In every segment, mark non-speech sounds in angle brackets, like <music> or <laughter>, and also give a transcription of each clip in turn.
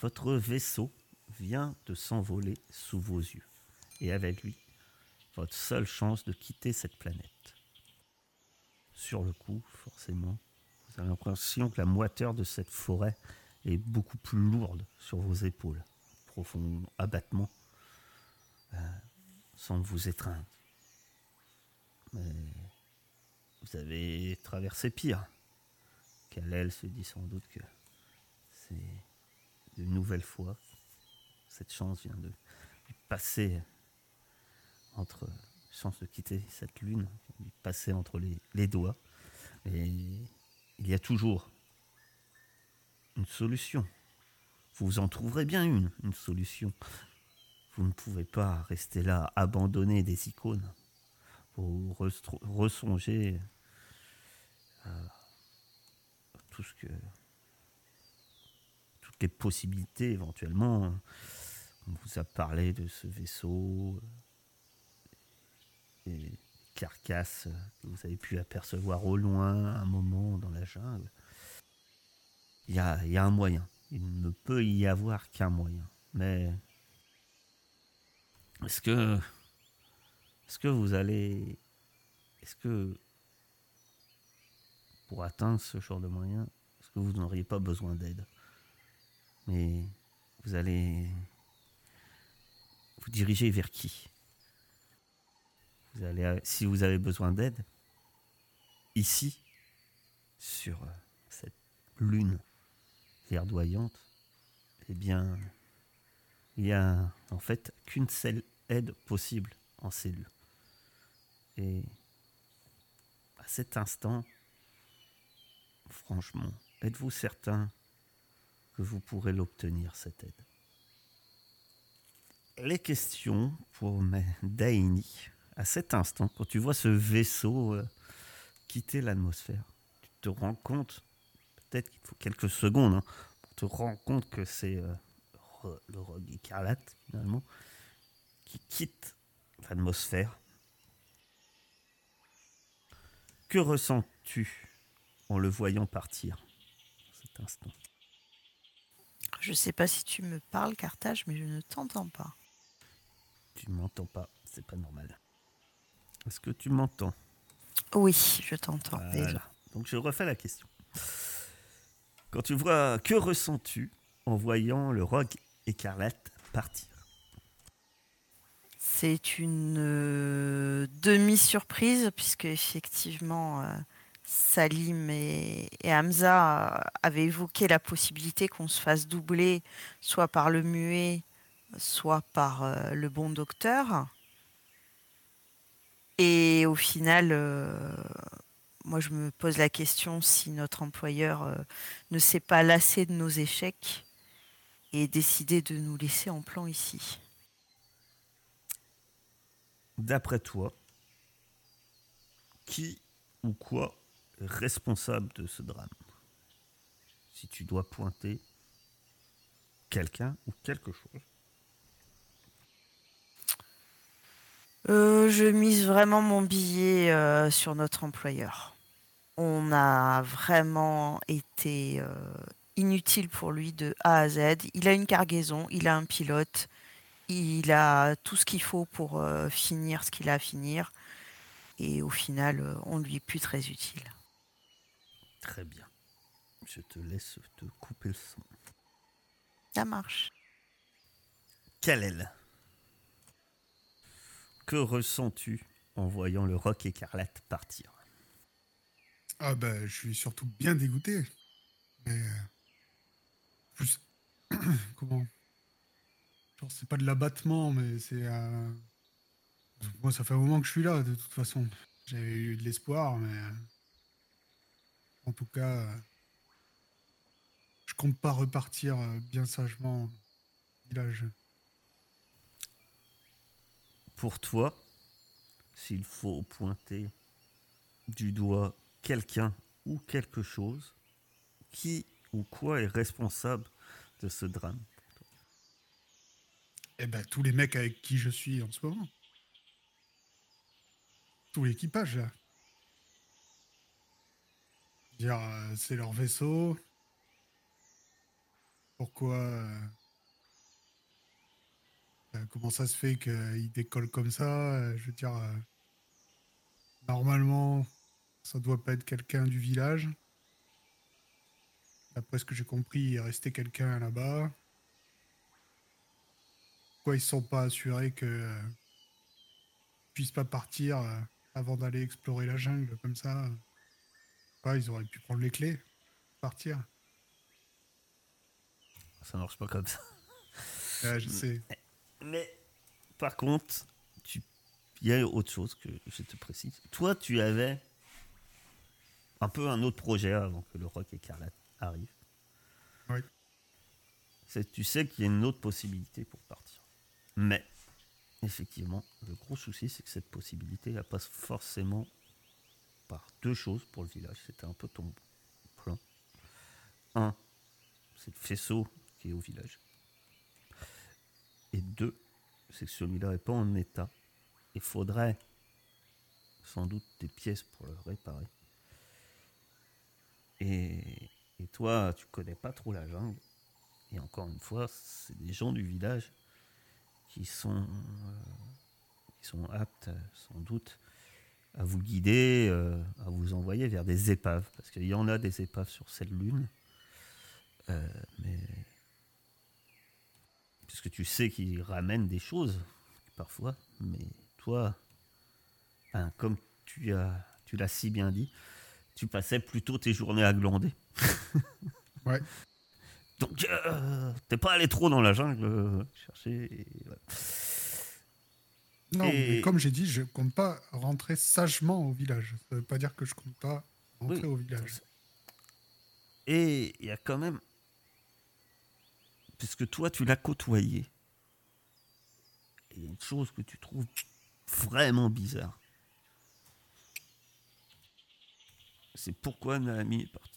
Votre vaisseau vient de s'envoler sous vos yeux. Et avec lui, votre seule chance de quitter cette planète. Sur le coup, forcément, vous avez l'impression que la moiteur de cette forêt est beaucoup plus lourde sur vos épaules. Profond abattement euh, semble vous étreindre. Mais vous avez traversé pire. Kalel se dit sans doute que c'est une nouvelle fois. Cette chance vient de passer entre chance de quitter cette lune, de passer entre les, les doigts. Et il y a toujours une solution. Vous en trouverez bien une, une solution. Vous ne pouvez pas rester là, abandonner des icônes. Vous ressonger à tout ce que. Les possibilités éventuellement. On vous a parlé de ce vaisseau, et carcasses que vous avez pu apercevoir au loin un moment dans la jungle. Il y a, il y a un moyen. Il ne peut y avoir qu'un moyen. Mais est-ce que, est-ce que vous allez, est-ce que pour atteindre ce genre de moyen, est-ce que vous n'auriez pas besoin d'aide? Mais vous allez vous diriger vers qui? Vous allez, Si vous avez besoin d'aide, ici, sur cette lune verdoyante, eh bien, il n'y a en fait qu'une seule aide possible en cellule. Et à cet instant, franchement, êtes-vous certain que vous pourrez l'obtenir, cette aide Les questions pour Daini, à cet instant, quand tu vois ce vaisseau euh, quitter l'atmosphère, tu te rends compte, peut-être qu'il faut quelques secondes, hein, pour te rendre compte que c'est euh, le rogue écarlate, finalement, qui quitte l'atmosphère. Que ressens-tu en le voyant partir cet instant? Je ne sais pas si tu me parles, Carthage, mais je ne t'entends pas. Tu ne m'entends pas, c'est pas normal. Est-ce que tu m'entends? Oui, je t'entends déjà. Donc je refais la question. Quand tu vois, que ressens-tu en voyant le rogue écarlate partir? C'est une euh, demi-surprise, puisque effectivement, euh, Salim et, Hamza avaient évoqué la possibilité qu'on se fasse doubler, soit par le muet, soit par euh, le bon docteur. Et au final, moi je me pose la question si notre employeur ne s'est pas lassé de nos échecs et décidé de nous laisser en plan ici. D'après toi, qui ou quoi responsable de ce drame Si tu dois pointer quelqu'un ou quelque chose. Euh, je mise vraiment mon billet euh, sur notre employeur. On a vraiment été euh, inutile pour lui de A à Z. Il a une cargaison, il a un pilote, il a tout ce qu'il faut pour finir ce qu'il a à finir. Et au final, on lui est plus très utile. Très bien. Je te laisse te couper le son. Ça marche. Kalel, que ressens-tu en voyant le roc écarlate partir? Ah ben, je suis surtout bien dégoûté. Mais euh, plus. <clears throat> Comment? Genre, c'est pas de l'abattement, mais c'est. Euh, moi, ça fait un moment que je suis là, de toute façon. J'avais eu de l'espoir, mais. Euh, en tout cas. Euh, je compte pas repartir bien sagement au village. Pour toi, s'il faut pointer du doigt quelqu'un ou quelque chose, qui ou quoi est responsable de ce drame Eh ben, tous les mecs avec qui je suis en ce moment. Tout l'équipage, là. Dire, euh, c'est leur vaisseau. pourquoi. euh, euh, comment ça se fait qu'il décolle comme ça Je veux dire, normalement, ça doit pas être quelqu'un du village. D'après ce que j'ai compris, il est resté quelqu'un là-bas. Pourquoi ils sont pas assurés que puissent pas partir avant d'aller explorer la jungle comme ça ils auraient pu prendre les clés, partir. Ça marche pas comme ça. Ouais, je sais. Mais par contre, tu- il y a autre chose que je te précise. Toi, tu avais un peu un autre projet avant que le Rock Écarlate arrive. Oui. C'est tu sais qu'il y a une autre possibilité pour partir. Mais effectivement, le gros souci, c'est que cette possibilité, elle passe forcément par deux choses pour le village. C'était un peu ton plan. Un, c'est le faisceau qui est au village. Et deux, c'est que celui-là n'est pas en état. Il faudrait sans doute des pièces pour le réparer. Et, et toi, tu connais pas trop la jungle. Et encore une fois, c'est des gens du village qui sont, euh, qui sont aptes, sans doute, à vous guider, euh, à vous envoyer vers des épaves. Parce qu'il y en a des épaves sur cette lune. Euh, mais puisque tu sais qu'ils ramènent des choses parfois, mais toi, comme tu as, tu l'as si bien dit, tu passais plutôt tes journées à glander. <laughs> Ouais. Donc, euh, t'es pas allé trop dans la jungle chercher. et. Non, Et- mais comme j'ai dit, je compte pas rentrer sagement au village. Ça veut pas dire que je compte pas rentrer Oui. au village. Et il y a quand même. Puisque toi, tu l'as côtoyé. Il y a une chose que tu trouves vraiment bizarre. C'est pourquoi Naomi est partie.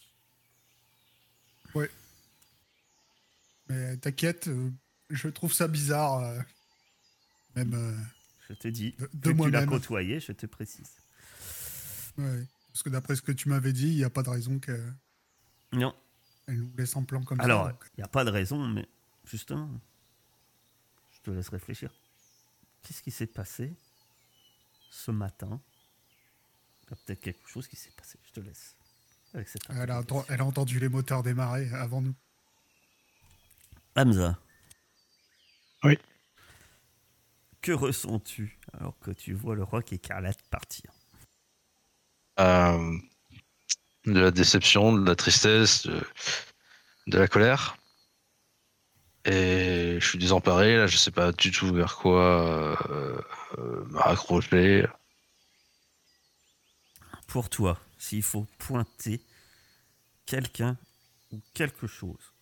Mais t'inquiète, euh, je trouve ça bizarre. euh, même. Je te dis, De- de tu l'as côtoyé, je te précise. ouais. Parce que d'après ce que tu m'avais dit, il n'y a pas de raison qu'elle Non, nous laisse en plan comme alors, ça. donc. il n'y a pas de raison, mais justement, je te laisse réfléchir. Qu'est-ce qui s'est passé ce matin? Il y a peut-être quelque chose qui s'est passé, je te laisse. Avec cette Elle a, elle a entendu les moteurs démarrer avant nous. Hamza. Oui. Que ressens-tu alors que tu vois le roc écarlate partir? Euh, de la déception, de la tristesse, de, de la colère. Et je suis désemparé, là, je sais pas du tout vers quoi euh, euh, me raccrocher. Pour toi, s'il faut pointer quelqu'un ou quelque chose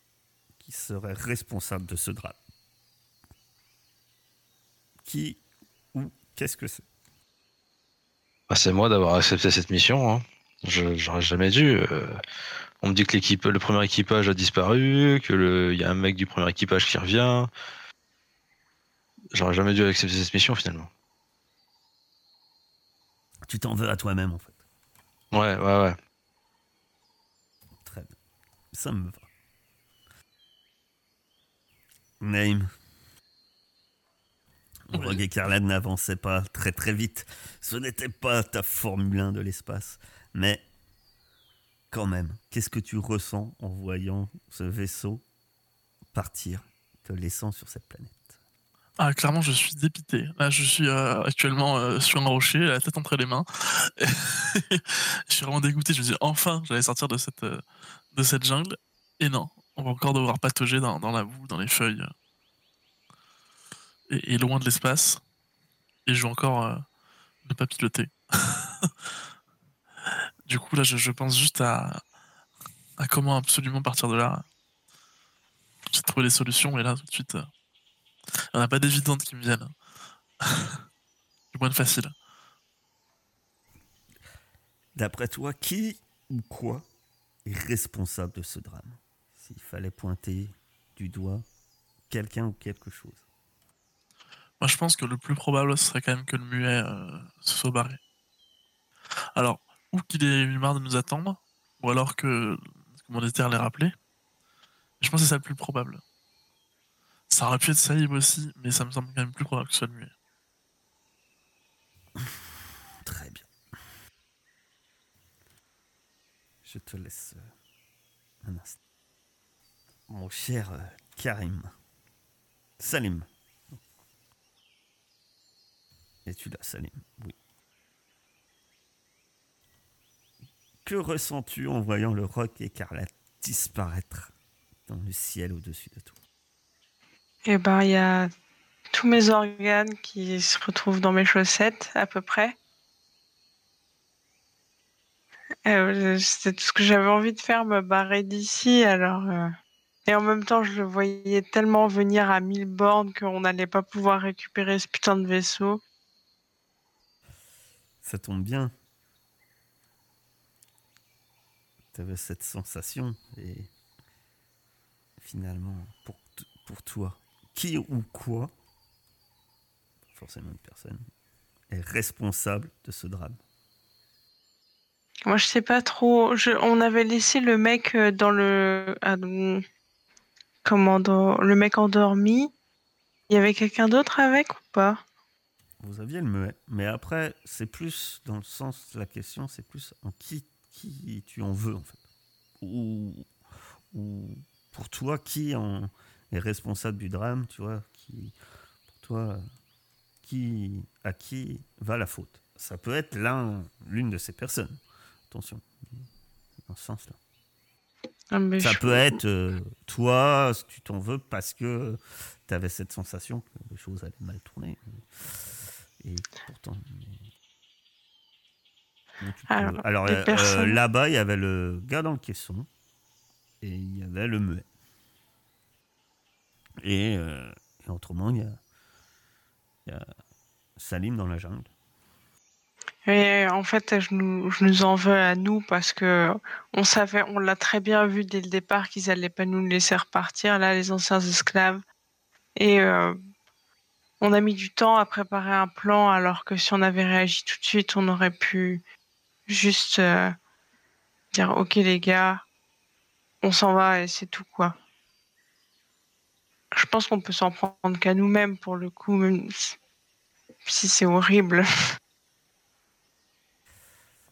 qui serait responsable de ce drame, qui ou qu'est-ce que c'est? Bah, c'est moi d'avoir accepté cette mission. Hein. Je j'aurais jamais dû. euh. on me dit que l'équipe, le premier équipage a disparu, que il y a un mec du premier équipage qui revient. J'aurais jamais dû accepter cette mission finalement. Tu t'en veux à toi-même en fait. Ouais, ouais, ouais. Très bien. Ça me va. Naïm. Rogue écarlate n'avançait pas très très vite. Ce n'était pas ta Formule 1 de l'espace. Mais quand même, qu'est-ce que tu ressens en voyant ce vaisseau partir, te laissant sur cette planète? Ah, clairement, je suis dépité. Là, je suis euh, actuellement euh, sur un rocher, la tête entre les mains. <laughs> je suis vraiment dégoûté. Je me dis, enfin, j'allais sortir de cette, euh, de cette jungle. Et non, on va encore devoir patauger dans, dans la boue, dans les feuilles. Et, loin de l'espace. Et je encore euh, ne pas piloter. <laughs> du coup, là, je, je pense juste à, à comment absolument partir de là. J'ai trouvé les solutions, et là, tout de suite... euh, il n'y en a pas d'évidentes qui me viennent. <laughs> du moins de facile. D'après toi, qui ou quoi est responsable de ce drame? S'il fallait pointer du doigt quelqu'un ou quelque chose. Moi, je pense que le plus probable, ce serait quand même que le muet euh, se soit barré. Alors, ou qu'il ait eu marre de nous attendre, ou alors que le commanditaire l'ait rappelé. Je pense que c'est ça le plus probable. Ça aurait pu être Saïb aussi, mais ça me semble quand même plus probable que ce soit le muet. <laughs> Très bien. Je te laisse euh, un instant. Mon cher euh, Karim. Salim. Es-tu là, Salim Oui. Que ressens-tu en voyant le roc écarlate disparaître dans le ciel au-dessus de toi? Eh ben, il y a tous mes organes qui se retrouvent dans mes chaussettes, à peu près. Euh, C'était tout ce que j'avais envie de faire, me barrer d'ici. Alors, euh, et en même temps, je le voyais tellement venir à mille bornes qu'on n'allait pas pouvoir récupérer ce putain de vaisseau. Ça tombe bien. Tu avais cette sensation et finalement, pour, toi, qui ou quoi, forcément une personne, est responsable de ce drame? Moi, je sais pas trop. On avait laissé le mec euh, dans le. Le mec endormi. Il y avait quelqu'un d'autre avec ou pas? Vous aviez le muet, mais après, c'est plus dans le sens de la question, c'est plus en qui, qui tu en veux en fait. Ou, ou pour toi, qui en est responsable du drame, tu vois, qui, pour toi, qui, à qui va la faute Ça peut être l'un, l'une de ces personnes. Attention, dans ce sens-là. Ah, Ça peut être euh, toi, tu t'en veux, parce que tu avais cette sensation que les choses allaient mal tourner. Et pourtant. Alors, euh, personnes- euh, là-bas, il y avait le gars dans le caisson et il y avait le muet. Et, euh, et autrement, il y a, il y a Salim dans la jungle. Et en fait, je nous, je nous en veux à nous parce que on savait, on l'a très bien vu dès le départ qu'ils allaient pas nous laisser repartir, là, les anciens esclaves. Et euh, on a mis du temps à préparer un plan, alors que si on avait réagi tout de suite, on aurait pu juste euh, dire Ok, les gars, on s'en va et c'est tout, quoi. Je pense qu'on peut s'en prendre qu'à nous-mêmes pour le coup, même si- c'est horrible. <laughs>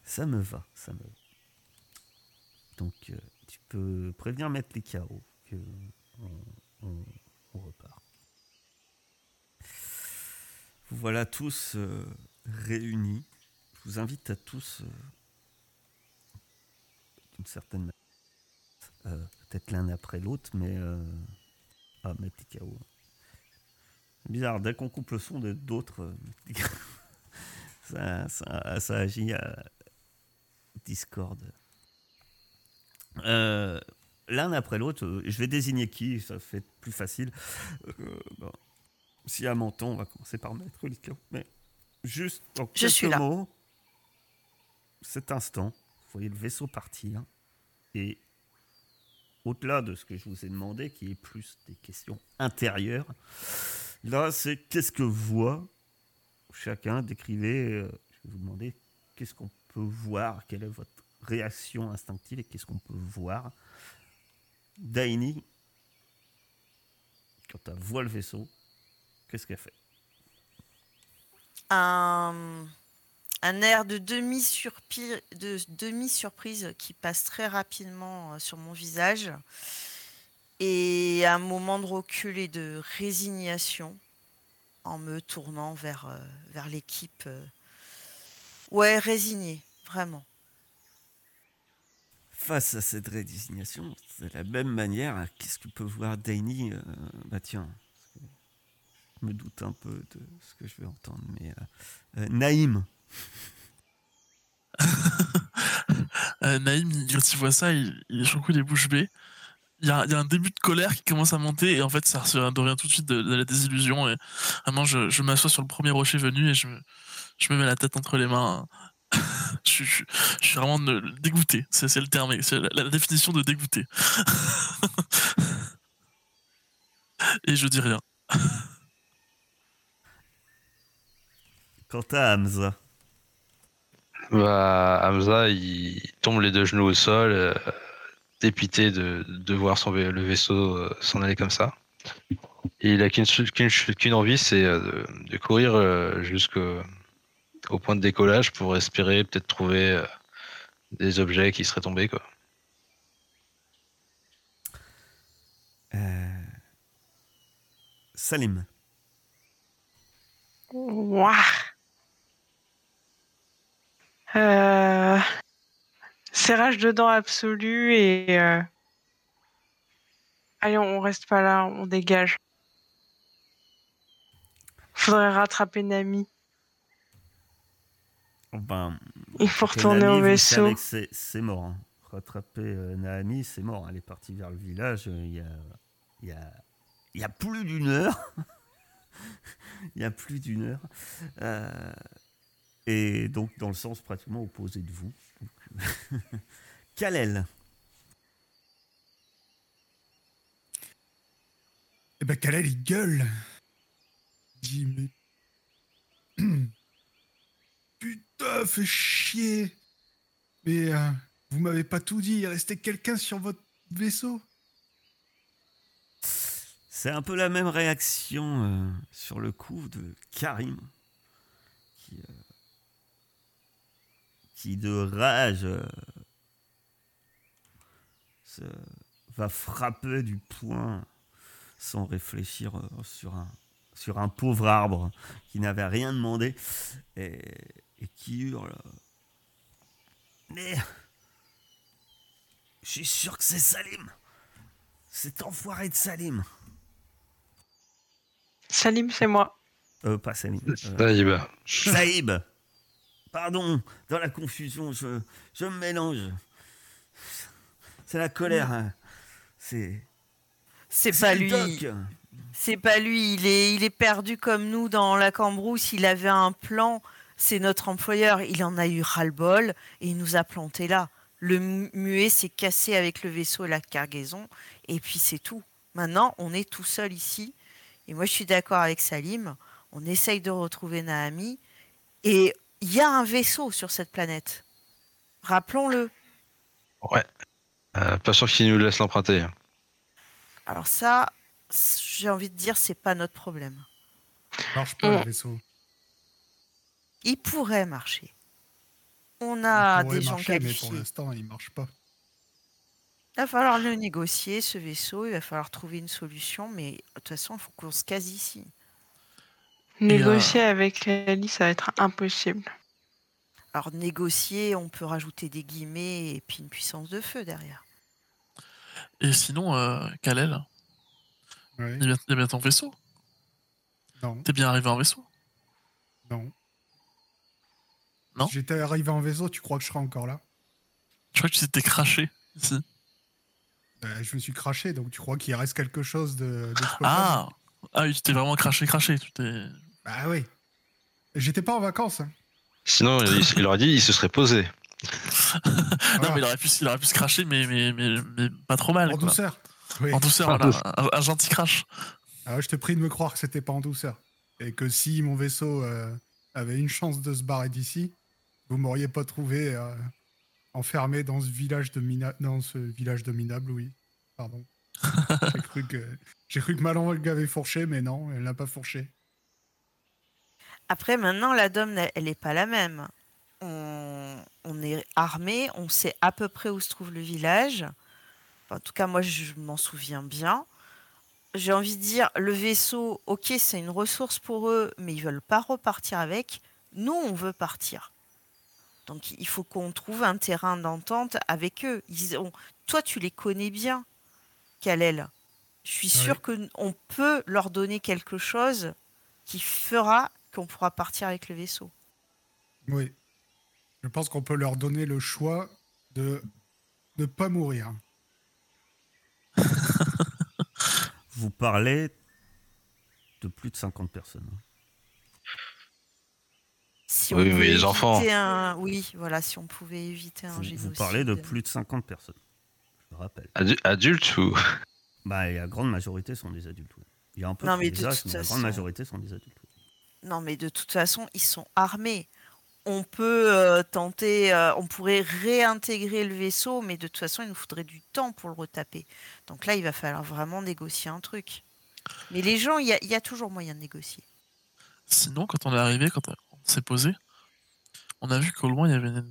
Ça me va, ça me va. Donc, euh, tu peux prévenir mettre les carreaux que on repart. Vous voilà tous euh, réunis. Je vous invite à tous, euh, d'une certaine manière, euh, peut-être l'un après l'autre, mais mettre les carreaux. C'est bizarre, dès qu'on coupe le son de d'autres, <laughs> ça, ça, agit à, Discord. L'un après l'autre, je vais désigner qui, ça fait plus facile. Euh, bon, Si à Menton, on va commencer par mettre. Mais juste en Je quelques suis là. mots, cet instant, vous voyez le vaisseau partir. Et au-delà de ce que je vous ai demandé, qui est plus des questions intérieures, là, c'est qu'est-ce que voit chacun Décrivez, euh, je vais vous demander qu'est-ce qu'on peut voir, quelle est votre réaction instinctive et qu'est-ce qu'on peut voir. Daini, quand elle voit le vaisseau, qu'est-ce qu'elle fait? Un, un air de demi-surprise de demi-surprise qui passe très rapidement euh, sur mon visage et un moment de recul et de résignation en me tournant vers, euh, vers l'équipe. euh. Ouais, résigné, vraiment. Face à cette rédésignation, de la même manière, qu'est-ce que peut voir Daini euh, Bah tiens, je me doute un peu de ce que je vais entendre, mais euh, euh, Naïm, <laughs> Euh, Naïm, quand il voit ça, il, il est bouches bées. Il y, a, il y a un début de colère qui commence à monter et en fait ça devient tout de suite de, la désillusion et vraiment je, m'assois sur le premier rocher venu et je me, mets la tête entre les mains. <laughs> je, suis- vraiment dégoûté, c'est le terme, c'est la définition de dégoûté. <laughs> et je dis rien. Quant à Hamza, Bah, Hamza, il tombe les deux genoux au sol. euh, dépité de, de voir son, le vaisseau euh, s'en aller comme ça. Et il a qu'une envie, c'est euh, de, de courir euh, jusqu'au au point de décollage pour espérer peut-être trouver euh, des objets qui seraient tombés. Quoi. Euh, Salim. Ouah. Euh... Serrage de dents absolu et. euh, Allez, on reste pas là, on dégage. Faudrait rattraper Nami. Ben, Il faut retourner au vaisseau. C'est mort. hein. Rattraper euh, Naomi, c'est mort. Elle est partie vers le village. Il y, a, il y, a, il y a plus d'une heure. <laughs> il y a plus d'une heure. Euh, et donc, dans le sens pratiquement opposé de vous. <laughs> Donc, Kalel. Eh ben, Kalel, il gueule. Il dit, mais. <clears throat> Putain, fais chier. Mais euh, vous m'avez pas tout dit. Il restait quelqu'un sur votre vaisseau. C'est un peu la même réaction euh, sur le coup de Karim, qui, euh, qui de rage euh, se- va frapper du poing sans réfléchir euh, sur, un, sur un pauvre arbre qui n'avait rien demandé et, et qui hurle. Mais je suis sûr que c'est Salim, cet enfoiré de Salim. Salim, c'est moi. Euh, pas Salim. euh, Saïb. Saïb. Pardon, dans la confusion, je, je me mélange. C'est la colère. hein. C'est. C'est pas lui. C'est pas lui. Il est, il est perdu comme nous dans la cambrousse. Il avait un plan. C'est notre employeur. Il en a eu ras-le-bol et il nous a planté là. Le mu- muet s'est cassé avec le vaisseau et la cargaison. Et puis c'est tout. Maintenant, on est tout seul ici. Et moi, je suis d'accord avec Salim. On essaye de retrouver Naami. Et il y a un vaisseau sur cette planète. Rappelons-le. Ouais. Euh, pas sûr qu'il nous laisse l'emprunter. Alors ça, j'ai envie de dire, c'est pas notre problème. Ça marche pas, le vaisseau. Il pourrait marcher. On a des gens marcher, mais pour qualifiés. l'instant, il marche pas. Il va falloir le négocier, ce vaisseau. Il va falloir trouver une solution. Mais de toute façon, il faut qu'on se case ici. Négocier avec Ellie, ça va être impossible. Alors, négocier, on peut rajouter des guillemets et puis une puissance de feu derrière. Et sinon, euh, Kalel, Ouais. il y, a bien, il y a bien ton vaisseau? Non, T'es bien arrivé en vaisseau? non. Non? Si j'étais arrivé en vaisseau, tu crois que je serais encore là? Je crois que tu t'étais craché ici? Euh, Je me suis craché, donc tu crois qu'il reste quelque chose de Ah Ah oui, tu t'es vraiment craché, craché. Tu t'es... Bah oui. J'étais pas en vacances. hein. Sinon, il, il aurait dit il se serait posé. <laughs> Non, Voilà. mais il aurait, pu, il aurait pu se cracher, mais, mais, mais, mais pas trop mal. En quoi. douceur. Oui. En douceur, voilà. Un, un gentil crash. Ah, je te prie de me croire que c'était pas en douceur. Et que si mon vaisseau euh, avait une chance de se barrer d'ici, vous m'auriez pas trouvé euh, enfermé dans ce village de mina... dans ce village de minable, oui. Pardon. <laughs> J'ai cru que j'ai cru que avait fourché, mais non, elle n'a pas fourché. Après, maintenant, la dôme, elle n'est pas la même. On, on est armé, on sait à peu près où se trouve le village. En tout cas, moi, je m'en souviens bien. J'ai envie de dire, le vaisseau, ok, c'est une ressource pour eux, mais ils veulent pas repartir avec. Nous, on veut partir. Donc, il faut qu'on trouve un terrain d'entente avec eux. Ils ont... Toi, tu les connais bien, Kalel. Je suis Ouais. sûre qu'on peut leur donner quelque chose qui fera qu'on pourra partir avec le vaisseau. Oui. Je pense qu'on peut leur donner le choix de ne pas mourir. <laughs> Vous parlez de plus de 50 personnes. Si Oui, mais pouvait les enfants. Un... Oui, voilà, si on pouvait éviter un Vous, génocide. vous parlez de plus de 50 personnes. Je le rappelle. Adu- Adulte ou? Bah, la grande majorité sont des adultes. oui. Il y a un peu Non, de mais de paysages, toute mais la grande majorité sont des adultes. Non, mais de toute façon, ils sont armés. on peut euh, tenter, euh, on pourrait réintégrer le vaisseau, mais de toute façon, il nous faudrait du temps pour le retaper. Donc là, il va falloir vraiment négocier un truc. Mais les gens, il y a, il y a toujours moyen de négocier. Sinon, quand on est arrivé, quand on s'est posé, on a vu qu'au loin, il y avait une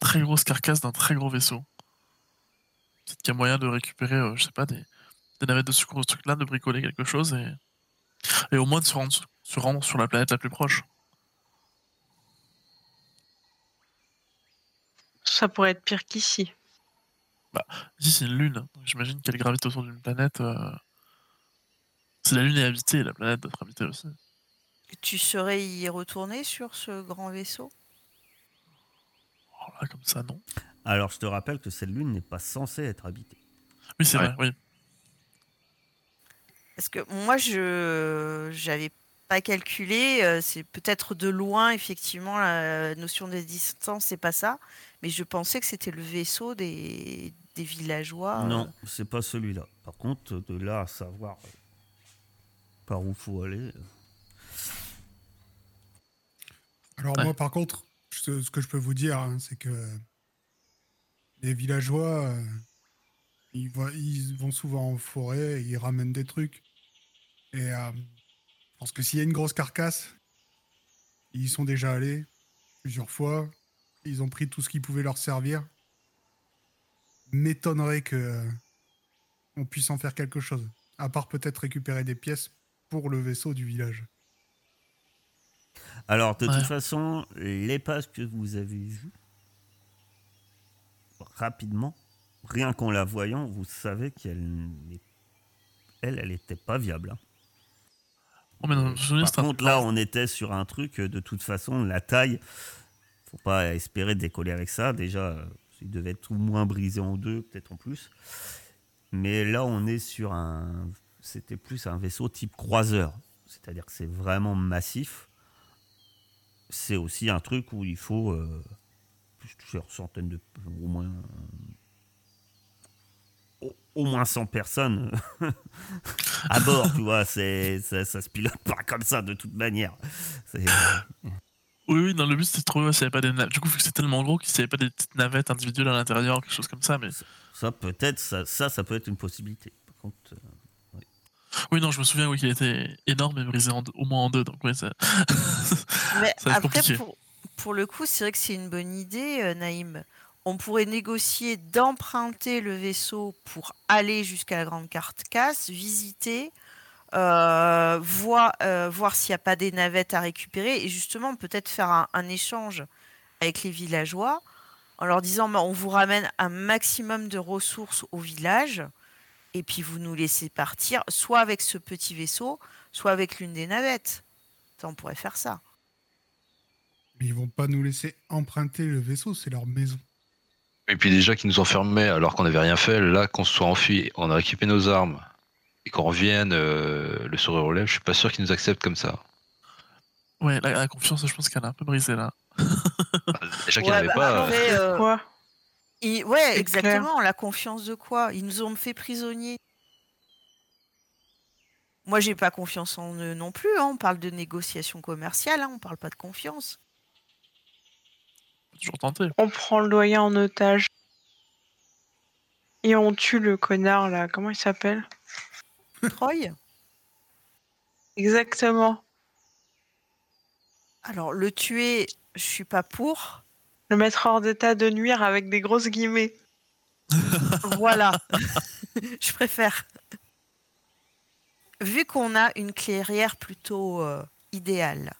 très grosse carcasse d'un très gros vaisseau. Peut-être qu'il y a moyen de récupérer, euh, je sais pas, des, des navettes de secours, ce truc-là, de bricoler quelque chose et, et au moins de se rendre, se rendre sur la planète la plus proche. Ça pourrait être pire qu'ici. Ici, c'est une lune, j'imagine qu'elle gravite autour d'une planète. euh, Si la lune est habitée, la planète doit être habitée aussi. Tu serais y retourner sur ce grand vaisseau? Oh là, comme ça, non. Alors, je te rappelle que cette lune n'est pas censée être habitée. Oui, c'est Ouais. vrai, oui. Parce que moi, je j'avais pas calculé. euh, C'est peut-être de loin, effectivement, la notion de distance, c'est pas ça. Mais je pensais que c'était le vaisseau des, des villageois. euh. Non, c'est pas celui-là. Par contre, de là à savoir euh, par où faut aller. euh, Alors Ouais. moi, par contre, ce, que je peux vous dire, hein, c'est que les villageois, euh, ils, vont, ils vont souvent en forêt, et ils ramènent des trucs. Et euh, je pense que s'il y a une grosse carcasse, ils y sont déjà allés plusieurs fois. Ils ont pris tout ce qui pouvait leur servir. M'étonnerait que euh, on puisse en faire quelque chose. À part peut-être récupérer des pièces pour le vaisseau du village. Alors, de Ouais. toute façon, l'épave que vous avez vue, rapidement, rien qu'en la voyant, vous savez qu'elle n'est- elle, elle n'était pas viable. hein. Oh, mais Par contre, là, on était sur un truc, euh, de toute façon, la taille, faut pas espérer décoller avec ça. Déjà, euh, il devait être au moins brisé en deux, peut-être en plus. Mais là, on est sur un. C'était plus un vaisseau type croiseur. C'est-à-dire que c'est vraiment massif. C'est aussi un truc où il faut euh, plusieurs centaines de. Au moins. Au- moins 100 personnes <laughs> à bord, tu vois, c'est, ça, ça se pilote pas comme ça de toute manière. C'est- Oui, oui, dans le but, c'était de trouver s'il n'y avait pas des navettes. Du coup, vu que c'est tellement gros qu'il n'y avait pas des petites navettes individuelles à l'intérieur, quelque chose comme ça. Mais Ça, peut-être, ça, ça, ça peut être une possibilité. Par contre, euh, oui, non, je me souviens oui, qu'il était énorme et brisé en deux- au moins en deux. Donc, ouais, ça... <laughs> Mais Ça après, compliqué. pour, pour le coup, c'est vrai que c'est une bonne idée, euh, Naïm. On pourrait négocier d'emprunter le vaisseau pour aller jusqu'à la grande carte casse, visiter, euh, voir, euh, voir s'il n'y a pas des navettes à récupérer et justement peut-être faire un, échange avec les villageois en leur disant bah, on vous ramène un maximum de ressources au village et puis vous nous laissez partir soit avec ce petit vaisseau, soit avec l'une des navettes. On pourrait faire ça. Mais ils vont pas nous laisser emprunter le vaisseau, c'est leur maison. Et puis déjà qu'ils nous enfermaient alors qu'on n'avait rien fait, là qu'on se soit enfui, on a récupéré nos armes et qu'on revienne euh, le sourire aux lèvres, je suis pas sûr qu'ils nous acceptent comme ça. ouais, la, la confiance, je pense qu'elle a un peu brisé là. Déjà qu'il n'y Ouais, avait bah, pas. euh, après, euh, Quoi? ouais, exactement. La confiance de quoi? Ils nous ont fait prisonniers. Moi, j'ai pas confiance en eux non plus. hein. On parle de négociation commerciale, hein. on parle pas de confiance. On peut toujours tenter. On prend le doyen en otage. Et on tue le connard là. Comment il s'appelle? Troy? Exactement. Alors, le tuer, je suis pas pour. Le mettre hors d'état de nuire avec des grosses guillemets. <laughs> Voilà. <laughs> je préfère. Vu qu'on a une clairière plutôt euh, idéale,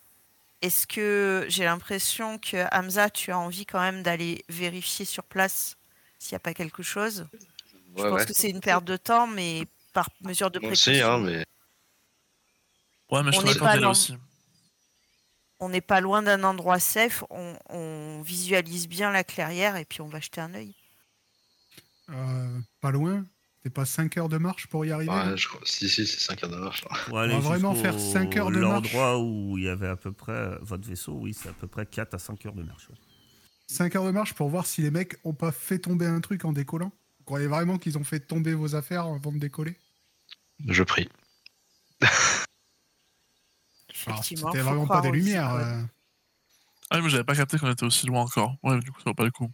est-ce que j'ai l'impression que Hamza, tu as envie quand même d'aller vérifier sur place s'il n'y a pas quelque chose? Je pense ouais. que c'est une perte de temps, mais par mesure de Moi précaution. aussi, hein, mais Ouais, mais je On te n'est pas là dans- aussi. On n'est pas loin d'un endroit safe, on, on visualise bien la clairière et puis on va jeter un œil. Euh, pas loin C'est pas 5 heures de marche pour y arriver ouais, je crois. Si, si, c'est 5 heures de marche. là. faut aller va vraiment faire cinq heures de marche. L'endroit où il y avait à peu près euh, votre vaisseau, oui, c'est à peu près 4 à 5 heures de marche. ouais. 5 heures de marche pour voir si les mecs ont pas fait tomber un truc en décollant Vous croyez vraiment qu'ils ont fait tomber vos affaires avant de décoller? Je prie. Alors, <laughs> Effectivement, C'était vraiment pas des aussi, lumières. ouais. euh. Ah, mais j'avais pas capté qu'on était aussi loin encore. Ouais, du coup, ça vaut pas le coup.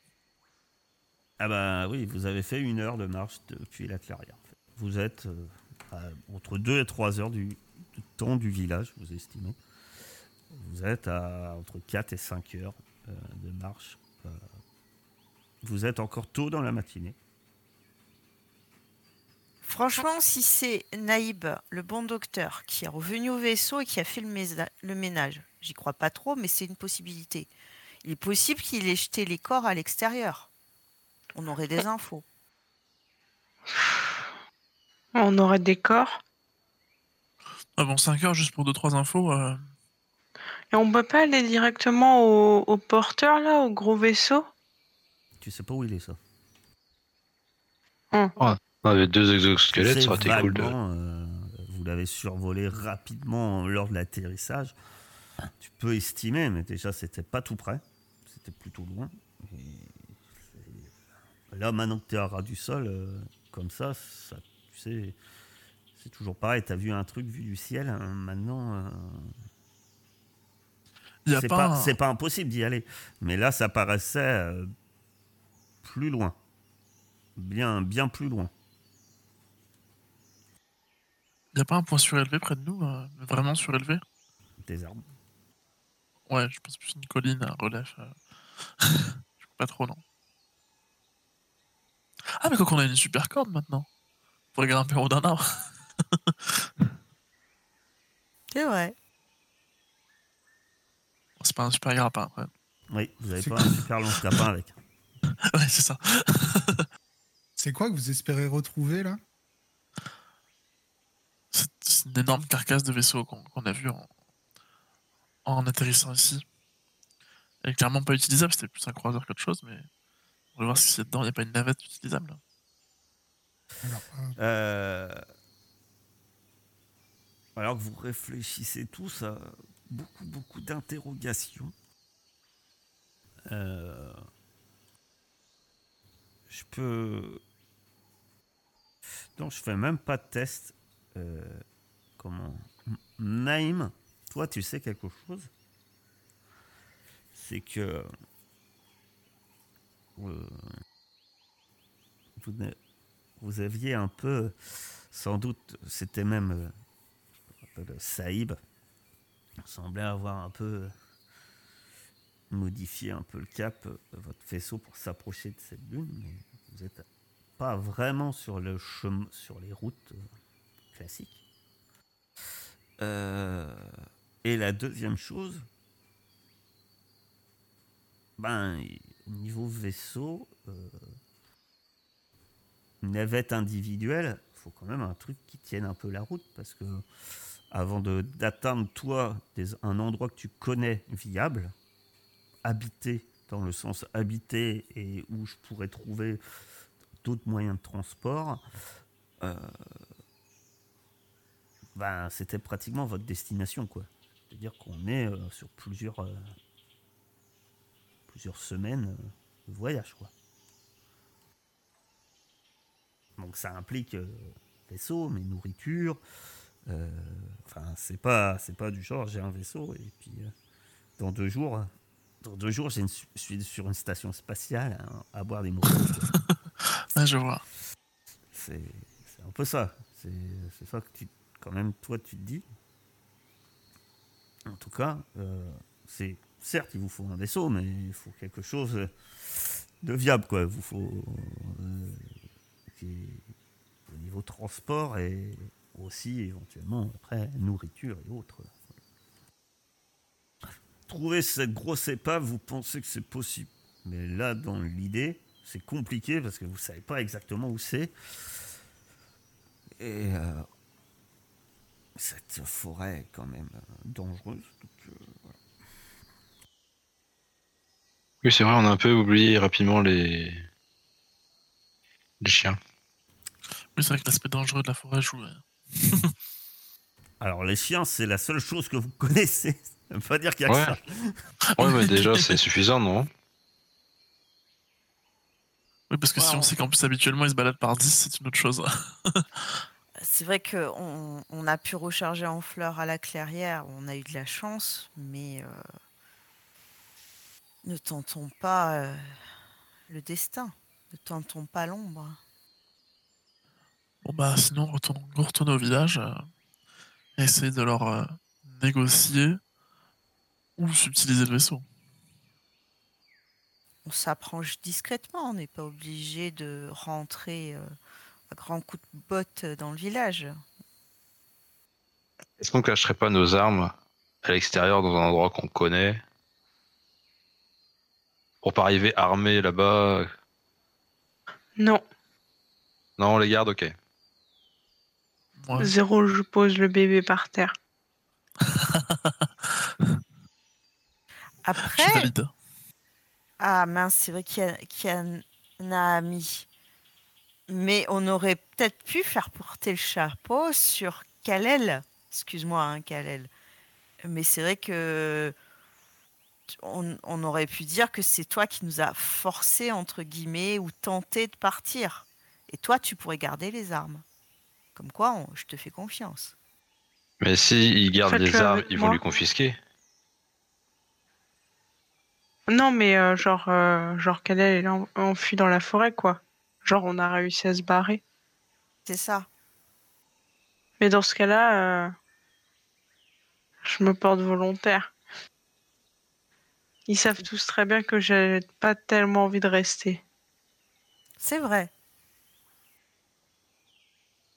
Ah bah oui, vous avez fait une heure de marche depuis la clairière. Vous êtes euh, à- entre 2 et 3 heures du, temps du village, vous estimez. Vous êtes à entre 4 et 5 heures euh, de marche. Euh, vous êtes encore tôt dans la matinée. Franchement, si c'est Naïb, le bon docteur, qui est revenu au vaisseau et qui a fait le ménage, j'y crois pas trop, mais c'est une possibilité. Il est possible qu'il ait jeté les corps à l'extérieur. On aurait des infos. On aurait des corps. Ah bon, 5 heures juste pour 2-3 infos. euh, Et on peut pas aller directement au, au porteur, là, au gros vaisseau? Tu sais pas où il est ça. On avait deux Tu exosquelettes, sais ça aurait été cool de. vaguement, euh, vous l'avez survolé rapidement lors de l'atterrissage. Tu peux estimer, mais déjà c'était pas tout près. C'était plutôt loin. Et là, maintenant que tu es à ras du sol, euh, comme ça, ça, tu sais, c'est toujours pareil. Tu as vu un truc vu du ciel. hein, maintenant, euh, c'est pas. pas, un- c'est pas impossible d'y aller. Mais là, ça paraissait euh, plus loin. Bien, bien plus loin. Il y a pas un point surélevé près de nous, vraiment surélevé? Des arbres. Ouais, je pense plus une colline, un relief. euh. <laughs> je pas trop, non. Ah, mais quand on a une super corde maintenant. Pourrait grimper haut d'un arbre. <laughs> C'est vrai. C'est pas un super grappin après. Oui, vous avez pas quoi un super long capin avec. <laughs> Ouais, c'est ça. <laughs> C'est quoi que vous espérez retrouver là? C'est une énorme carcasse de vaisseau qu'on qu'on a vu en, en atterrissant ici. Elle est clairement pas utilisable, c'était plus un croiseur qu'autre chose, mais on va voir si c'est dedans, il n'y a pas une navette utilisable. Alors, euh, Alors que vous réfléchissez tous à beaucoup, beaucoup d'interrogations. Euh, Je peux. Non, je fais même pas de test. Euh, Comment Naïm, toi, tu sais quelque chose? C'est que. Euh, vous, aviez un peu, sans doute, c'était même euh, rappelle, Saïb, semblait avoir un peu euh, modifié un peu le cap votre vaisseau pour s'approcher de cette lune, mais vous n'êtes pas vraiment sur le chemin, sur les routes classiques. Et la deuxième chose, ben, niveau vaisseau, euh, navette individuelle, faut quand même un truc qui tienne un peu la route parce que avant d'atteindre toi des- un endroit que tu connais viable, habité dans le sens habité et où je pourrais trouver d'autres moyens de transport, euh, ben, c'était pratiquement votre destination quoi. C'est-à-dire qu'on est euh, sur plusieurs plusieurs semaines euh, de voyage quoi. Donc ça implique euh, vaisseau, mais nourriture. euh, Enfin, c'est pas, c'est pas du genre j'ai un vaisseau et puis euh, dans deux jours, dans deux jours, j'ai une- je suis sur une station spatiale hein, à boire des quoi. <laughs> Ouais, je vois. c'est, un peu ça. C'est, c'est ça que tu, quand même, toi, tu te dis. En tout cas, c'est certes, il vous faut un vaisseau, mais il faut quelque chose de viable, quoi. Il vous faut euh, au niveau transport et aussi éventuellement après nourriture et autres. Trouver cette grosse épave, vous pensez que c'est possible, mais là, dans l'idée, c'est compliqué parce que vous savez pas exactement où c'est. Et euh, cette forêt est quand même euh, dangereuse. donc, euh, voilà. Oui, c'est vrai, on a un peu oublié rapidement les, les chiens. Oui, c'est vrai que l'aspect dangereux de la forêt joue. ouais. <laughs> Alors les chiens, c'est la seule chose que vous <laughs> connaissez. Ça veut pas dire qu'il y a Ouais. que ça. Ouais, mais déjà, c'est suffisant, non? Oui, parce que si on- sait qu'en plus habituellement ils se baladent par 10, c'est une autre chose. <laughs> C'est vrai qu'on on a pu recharger en fleurs à la clairière, on a eu de la chance, mais euh, Ne tentons pas euh, le destin. Ne tentons pas l'ombre. Bon bah sinon retournons, vous retournez au village euh, et essayez de leur euh, négocier ou subtiliser le vaisseau. On s'approche discrètement. On n'est pas obligé de rentrer euh, à grands coups de botte dans le village. Est-ce qu'on cacherait pas nos armes à l'extérieur dans un endroit qu'on connaît? Pour pas arriver armé là-bas Non, Non, on les garde, ok. Ouais. zéro, je pose le bébé par terre. <laughs> Je Après, valide. ah mince, c'est vrai qu'il y, a- qu'il y en a mis. Mais on aurait peut-être pu faire porter le chapeau sur Kalel. Excuse-moi, hein, Kalel. Mais c'est vrai que on, on aurait pu dire que c'est toi qui nous a forcé entre guillemets ou tenté de partir. Et toi, tu pourrais garder les armes. Comme quoi, on- je te fais confiance. Mais si ils gardent Faites-le les armes, avec ils vont moi. lui confisquer. Non, mais euh, genre, euh, genre qu'elle est enfuie dans la forêt, quoi. Genre, on a réussi à se barrer. C'est ça. Mais dans ce cas-là, euh, je me porte volontaire. Ils savent tous très bien que j'ai pas tellement envie de rester. C'est vrai.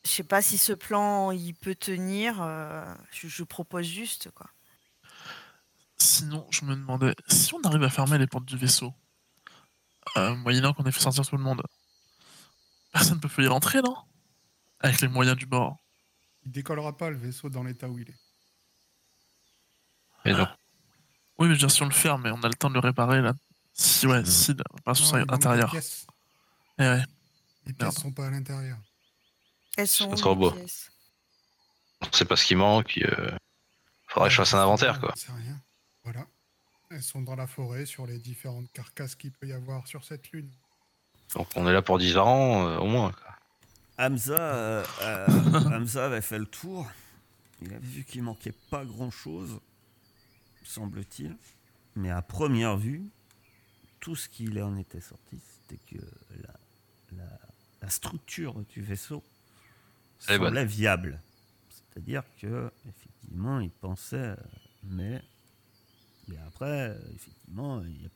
Je sais pas si ce plan il peut tenir. euh, je, je propose juste quoi. Sinon, je me demandais, si on arrive à fermer les portes du vaisseau, euh, moyennant qu'on ait fait sortir tout le monde, personne ne peut y rentrer, non? Avec les moyens du bord. Il décollera pas le vaisseau dans l'état où il est. Mais non. Oui, mais je veux dire, si on le ferme, mais on a le temps de le réparer, là. Si, ouais, si, Non, sera intérieure. pièces. Eh ouais. Les pièces sont pas à l'intérieur. Elles sont Ça sera les beau. On sait pas ce qui manque. euh, Faudrait que je fasse un inventaire, quoi. C'est rien. Voilà. Elles sont dans la forêt sur les différentes carcasses qu'il peut y avoir sur cette lune. Donc on est là pour 10 ans, euh, au moins. quoi. Hamza, euh, euh, <laughs> Hamza avait fait le tour. Il avait vu qu'il manquait pas grand chose, semble-t-il. Mais à première vue, tout ce qu'il en était sorti, c'était que la, la- la structure du vaisseau Elle est bonne. semblait viable. C'est-à-dire que effectivement, il pensait, mais, mais après, effectivement, il y a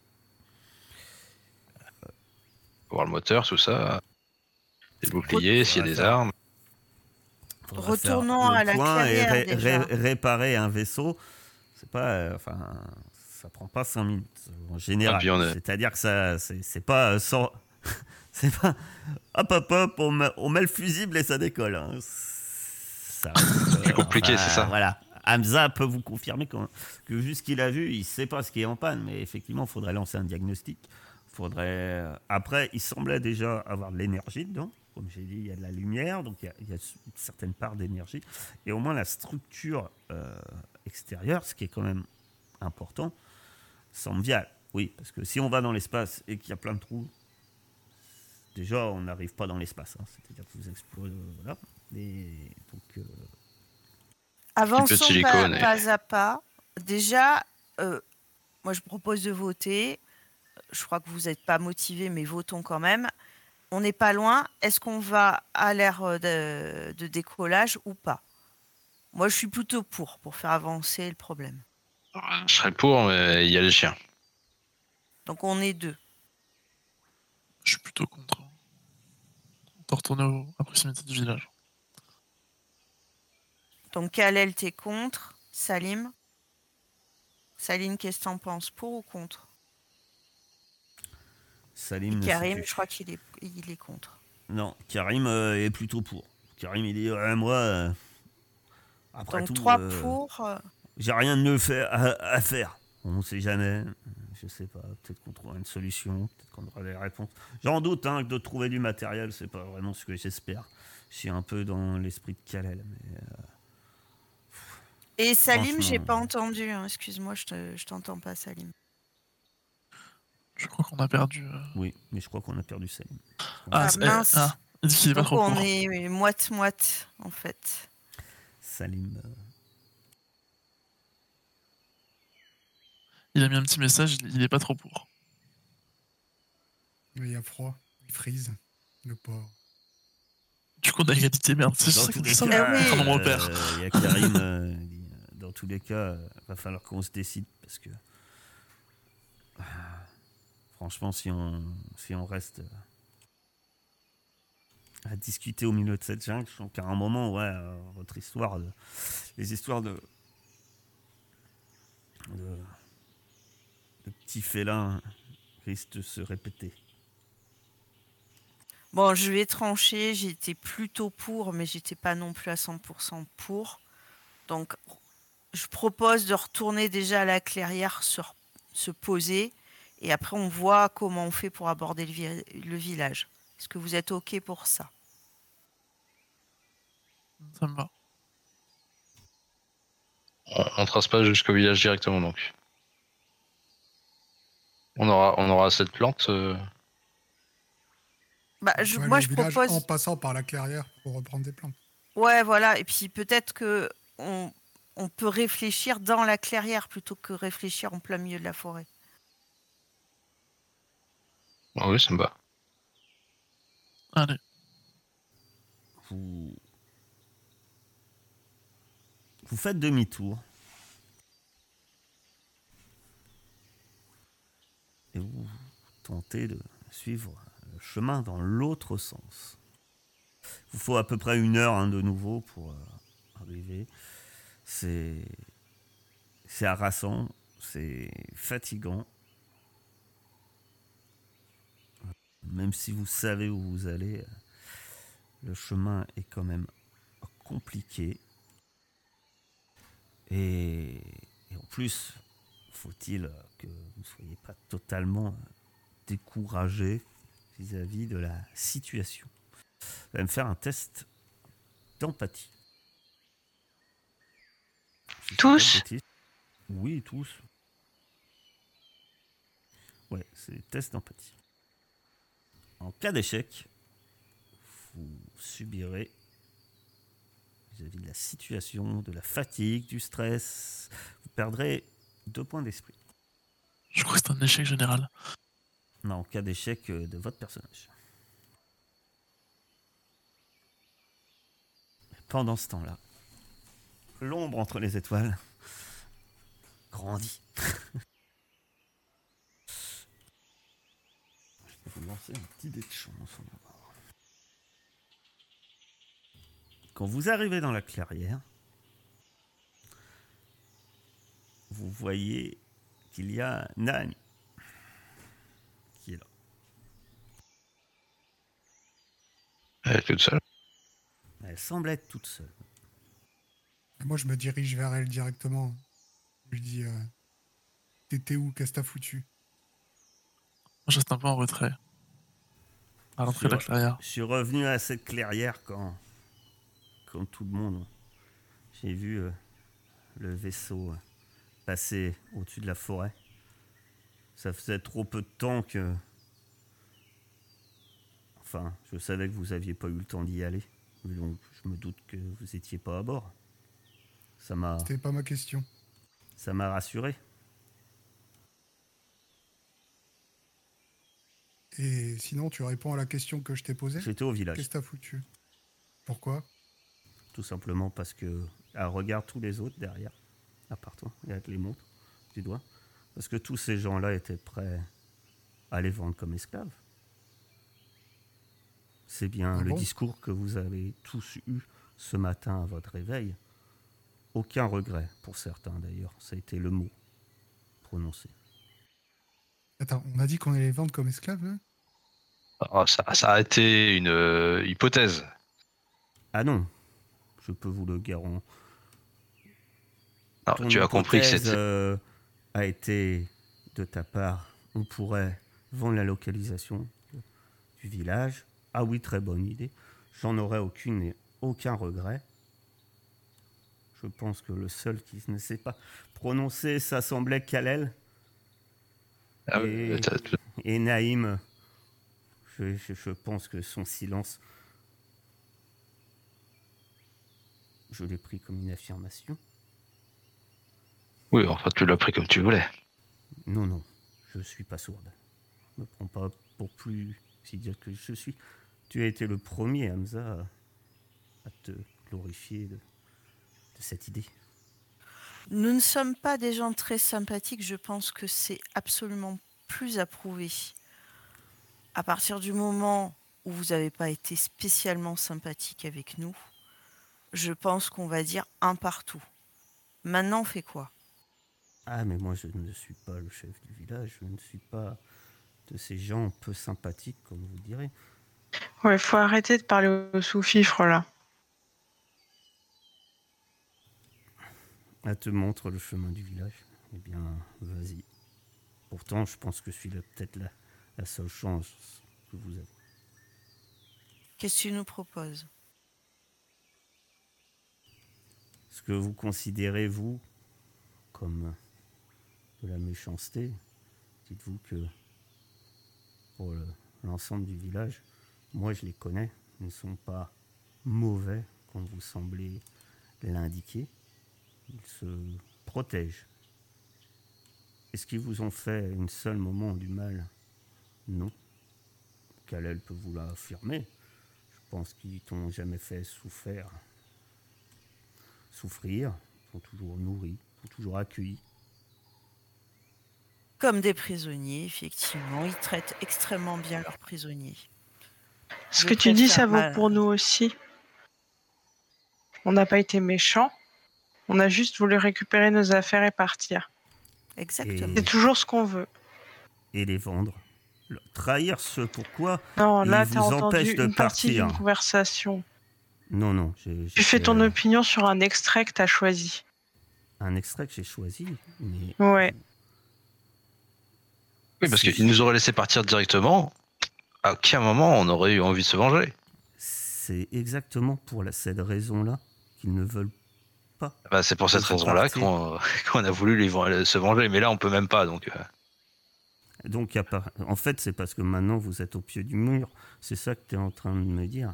Faut voir le moteur, tout ça. Des boucliers, s'il y a des armes. Retournons à la clairière, ré- déjà. ré- réparer un vaisseau, c'est pas, euh, enfin, ça prend pas 5 minutes en général. Ah, C'est-à-dire que ça, c'est c'est pas euh, sans, <laughs> c'est pas, hop hop hop, on met, on met le fusible et ça décolle. hein. Ça, Plus <laughs> compliqué, c'est ça. Voilà. Hamza peut vous confirmer que, que vu ce qu'il a vu, il sait pas ce qui est en panne, mais effectivement, il faudrait lancer un diagnostic. Faudrait. euh, Après, il semblait déjà avoir de l'énergie dedans. Comme j'ai dit, il y a de la lumière, donc il y a, il y a une certaine part d'énergie. Et au moins la structure euh, extérieure, ce qui est quand même important, semble viable. Oui, parce que si on va dans l'espace et qu'il y a plein de trous, déjà on n'arrive pas dans l'espace. hein. C'est-à-dire que vous explosez. voilà. Et donc, euh, Avançons pas, silicone et- pas à pas. Déjà, euh, moi je propose de voter. Je crois que vous n'êtes pas motivé, mais votons quand même. On n'est pas loin. Est-ce qu'on va à l'ère euh, de, de décollage ou pas? Moi, je suis plutôt pour, pour faire avancer le problème. Je serais pour, mais il y a les chiens. Donc on est deux. Je suis plutôt contre. On peut retourner au- à proximité du village. Donc Kalel, t'es contre. Salim? Salim, qu'est-ce que t'en penses? Pour ou contre? Salim. Et Karim, je crois qu'il est, il est contre. Non, Karim euh, est plutôt pour. Karim, il dit ouais, moi. euh, après Donc tout, trois euh, pour. euh, J'ai rien de mieux à, à faire. On ne sait jamais. Je sais pas. Peut-être qu'on trouvera une solution. Peut-être qu'on aura des réponses. J'en doute hein, que de trouver du matériel, c'est pas vraiment ce que j'espère. Je suis un peu dans l'esprit de Kalel. Mais, euh, Et Salim, j'ai pas entendu. hein. Excuse-moi, je te- je t'entends pas, Salim. Je crois qu'on a perdu. euh, oui, mais je crois qu'on a perdu Salim. Ah, eh, mince. ah, il est pas Donc trop on est moite-moite, en fait. Salim. Il a mis un petit message, il il est pas trop pour. Mais il y a froid, il frise, le porc. Du coup, on a égalité, merde. C'est ça dit ça, cas, on euh, repère. Il y a Karim, euh, il dans tous les cas, euh, va falloir qu'on se décide parce que ah, franchement, si on, si on reste euh, à discuter au milieu de cette jungle, sens qu'à un moment, ouais, euh, votre histoire, les histoires de, de, de petits félins risquent de se répéter. Bon, je vais trancher. J'étais plutôt pour, mais j'étais pas non plus à 100% pour. Donc, je propose de retourner déjà à la clairière, se, poser, et après on voit comment on fait pour aborder le village. Est-ce que vous êtes OK pour ça? Ça me va. On, on trace pas jusqu'au village directement donc. On aura, on aura cette plante. euh, bah, On je- peut Moi, je village propose. En passant par la clairière pour reprendre des plantes. Ouais, voilà. Et puis peut-être que on, on peut réfléchir dans la clairière plutôt que réfléchir en plein milieu de la forêt. ah oui, ça me va. Allez. vous, vous faites demi-tour et vous tentez de suivre le chemin dans l'autre sens. Il vous faut à peu près une heure hein, de nouveau pour euh, arriver. C'est c'est harassant, c'est fatigant. Même si vous savez où vous allez, le chemin est quand même compliqué. Et, et en plus, faut-il que vous ne soyez pas totalement découragé vis-à-vis de la situation. Vous allez me faire un test d'empathie. Si Tous. Oui, tous. Ouais, c'est test d'empathie. En cas d'échec, vous subirez vis-à-vis de la situation, de la fatigue, du stress, vous perdrez deux points d'esprit. Je crois que c'est un échec général. Non, en cas d'échec euh, de votre personnage. Pendant ce temps-là, l'ombre entre les étoiles grandit. <laughs> Je vais vous lancer un petit dé de chance. on va voir. Quand vous arrivez dans la clairière, vous voyez qu'il y a Naani qui est là. Elle est toute seule? Elle semble être toute seule. Moi, je me dirige vers elle directement. Je lui dis euh, T'étais où? Qu'est-ce que t'as foutu? Je reste un peu en retrait. À l'entrée de la clairière. Je suis revenu à cette clairière quand, comme tout le monde, j'ai vu euh, le vaisseau euh, passer au-dessus de la forêt. Ça faisait trop peu de temps que... Enfin, je savais que vous aviez pas eu le temps d'y aller. Donc, je me doute que vous étiez pas à bord. Ça m'a, C'était pas ma question. ça m'a rassuré. Et sinon, tu réponds à la question que je t'ai posée? J'étais au village. Qu'est-ce que t'as foutu? Pourquoi? Tout simplement parce que elle regarde tous les autres derrière, à part toi, et elle te les montre du doigt. Parce que tous ces gens-là étaient prêts à les vendre comme esclaves. C'est bien Ah le bon? discours que vous avez tous eu ce matin à votre réveil. Aucun regret, pour certains d'ailleurs. Ça a été le mot prononcé. Attends, on a dit qu'on allait les vendre comme esclaves hein? Ah, ça, ça a été une euh, hypothèse. Ah non, je peux vous le garantir. Alors, ton tu as compris que euh, a été de ta part. On pourrait vendre la localisation du village. Ah oui, très bonne idée. J'en aurais aucune et aucun regret. Je pense que le seul qui ne sait pas prononcer, ça semblait Kalel. Ah, et- Et Naïm, je, je- je pense que son silence, je l'ai pris comme une affirmation. Oui, enfin, tu l'as pris comme tu voulais. Non, non, je suis pas sourde. Ne me prends pas pour plus si dire que je suis. Tu as été le premier, Hamza, à- à te glorifier de, de cette idée. Nous ne sommes pas des gens très sympathiques, je pense que c'est absolument plus approuvé. À partir du moment où vous n'avez pas été spécialement sympathique avec nous, je pense qu'on va dire un partout. Maintenant, on fait quoi? Ah, mais moi, je ne suis pas le chef du village. Je ne suis pas de ces gens peu sympathiques, comme vous direz. Ouais, faut arrêter de parler au sous-fifre là. Elle te montre le chemin du village. Eh bien, vas-y. Pourtant, je pense que je suis peut-être la, la seule chance que vous avez. Qu'est-ce que tu nous proposes? Que vous considérez, vous, comme de la méchanceté, dites-vous que pour le- l'ensemble du village, moi je les connais, ils ne sont pas mauvais comme vous semblez l'indiquer. Ils se protègent. Est-ce qu'ils vous ont fait un seul moment du mal? Non. Kalel peut vous l'affirmer. Je pense qu'ils t'ont jamais fait souffrir souffrir, sont toujours nourris, sont toujours accueillis. Comme des prisonniers, effectivement. Ils traitent extrêmement bien leurs prisonniers. Ce Je que tu dis, ça vaut mal. pour nous aussi. On n'a pas été méchants. On a juste voulu récupérer nos affaires et partir. Exactement. C'est toujours ce qu'on veut. Et les vendre. Le- Trahir ce pourquoi Non, là, vous t'as entendu empêche de une partie partir. d'une conversation. Non, non. j'ai- Tu fais fait, ton euh, opinion sur un extrait que t'as choisi. Un extrait que j'ai choisi, mais Ouais. Oui, parce qu'ils nous auraient laissé partir directement. À quel moment on aurait eu envie de se venger c'est exactement pour la- cette raison-là qu'ils ne veulent pas. Bah, C'est pour cette raison-là qu'on <laughs> qu'on a voulu les ven- se venger. Mais là, on peut même pas. Donc, euh, Donc, en fait, c'est parce que maintenant vous êtes au pied du mur. C'est ça que tu es en train de me dire.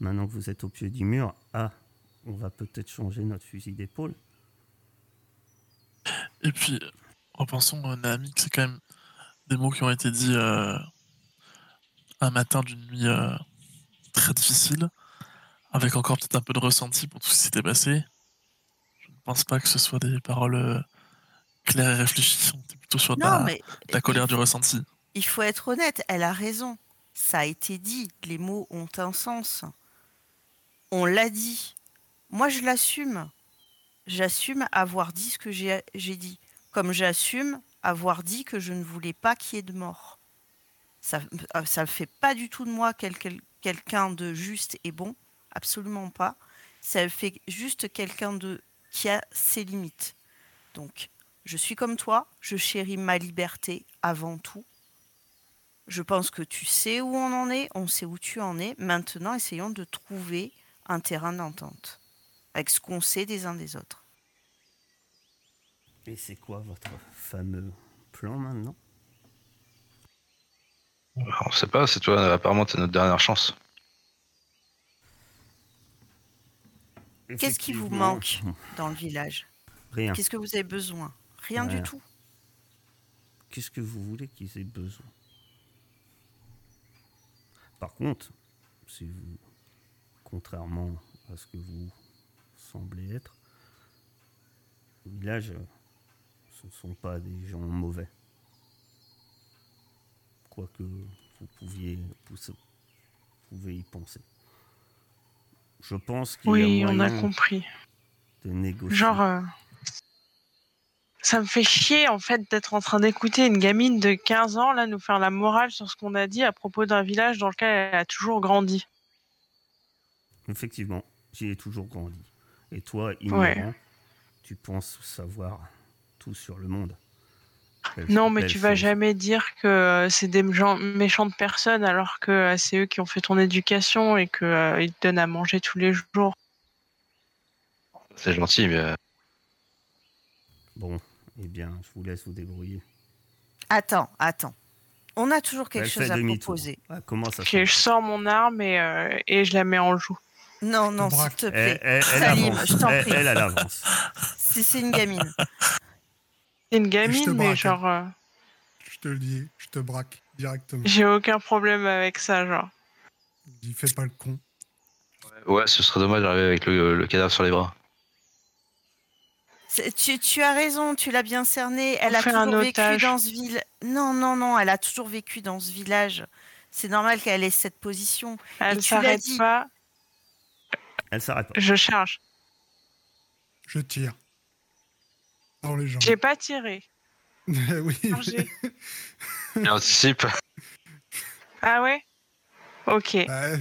Maintenant que vous êtes au pied du mur, ah, on va peut-être changer notre fusil d'épaule. Et puis, repensons, euh, Naomi, que c'est quand même des mots qui ont été dits euh, un matin d'une nuit euh, très difficile, avec encore peut-être un peu de ressenti pour tout ce qui s'était passé. Je ne pense pas que ce soit des paroles euh, claires et réfléchies. On était plutôt sur de la, mais de la colère du ressenti. il faut être honnête, elle a raison. Ça a été dit, les mots ont un sens. On l'a dit. Moi, je l'assume. J'assume avoir dit ce que j'ai dit. Comme j'assume avoir dit que je ne voulais pas qu'il y ait de mort. Ça ne fait pas du tout de moi quel- quel- quelqu'un de juste et bon. Absolument pas. Ça fait juste quelqu'un de qui a ses limites. Donc, je suis comme toi, je chéris ma liberté avant tout. Je pense que tu sais où on en est, on sait où tu en es. Maintenant, essayons de trouver un terrain d'entente avec ce qu'on sait des uns des autres. Et c'est quoi votre fameux plan maintenant? On sait pas. C'est toi. Apparemment, c'est notre dernière chance. Qu'est-ce qui vous manque dans le village? Rien. Qu'est-ce que vous avez besoin? Rien du tout. Qu'est-ce que vous voulez qu'ils aient besoin? Par contre, si vous, contrairement à ce que vous semblez être, le village, ce ne sont pas des gens mauvais. Quoique vous pouviez, vous pouvez y penser. Je pense qu'il Oui, y a on a moyen compris. de négocier. Genre, euh, ça me fait chier en fait d'être en train d'écouter une gamine de 15 ans là nous faire la morale sur ce qu'on a dit à propos d'un village dans lequel elle a toujours grandi. Effectivement, j'y ai toujours grandi. Et toi, ignorant, Ouais. tu penses savoir tout sur le monde. Belle- Non, mais tu vas chose. jamais dire que euh, c'est des gens, méchantes personnes alors que euh, c'est eux qui ont fait ton éducation et que euh, ils te donnent à manger tous les jours. C'est gentil, mais euh, Bon, eh bien, je vous laisse vous débrouiller. Attends, attends. On a toujours quelque chose à proposer. Ah, comment ça je sors mon arme et, euh, et je la mets en joue. Non, non, s'il te plaît. elle, elle Salim, avance. je t'en prie. elle, elle avance. Si c'est une gamine. C'est une gamine, mais braque, genre, euh, Je te le dis, je te braque directement. j'ai aucun problème avec ça, genre. Il fait pas le con. Ouais, ce serait dommage d'arriver avec le, le cadavre sur les bras. C'est- Tu, tu as raison, tu l'as bien cerné. Elle On a toujours vécu dans ce village. Non, non, non, elle a toujours vécu dans ce village. C'est normal qu'elle ait cette position. Elle tu l'as s'arrête pas, Elle s'arrête pas. je charge. Je tire. Dans les jambes. J'ai pas tiré. <laughs> oui. Il <laughs> anticipe. Ah ouais? Ok. Ouais,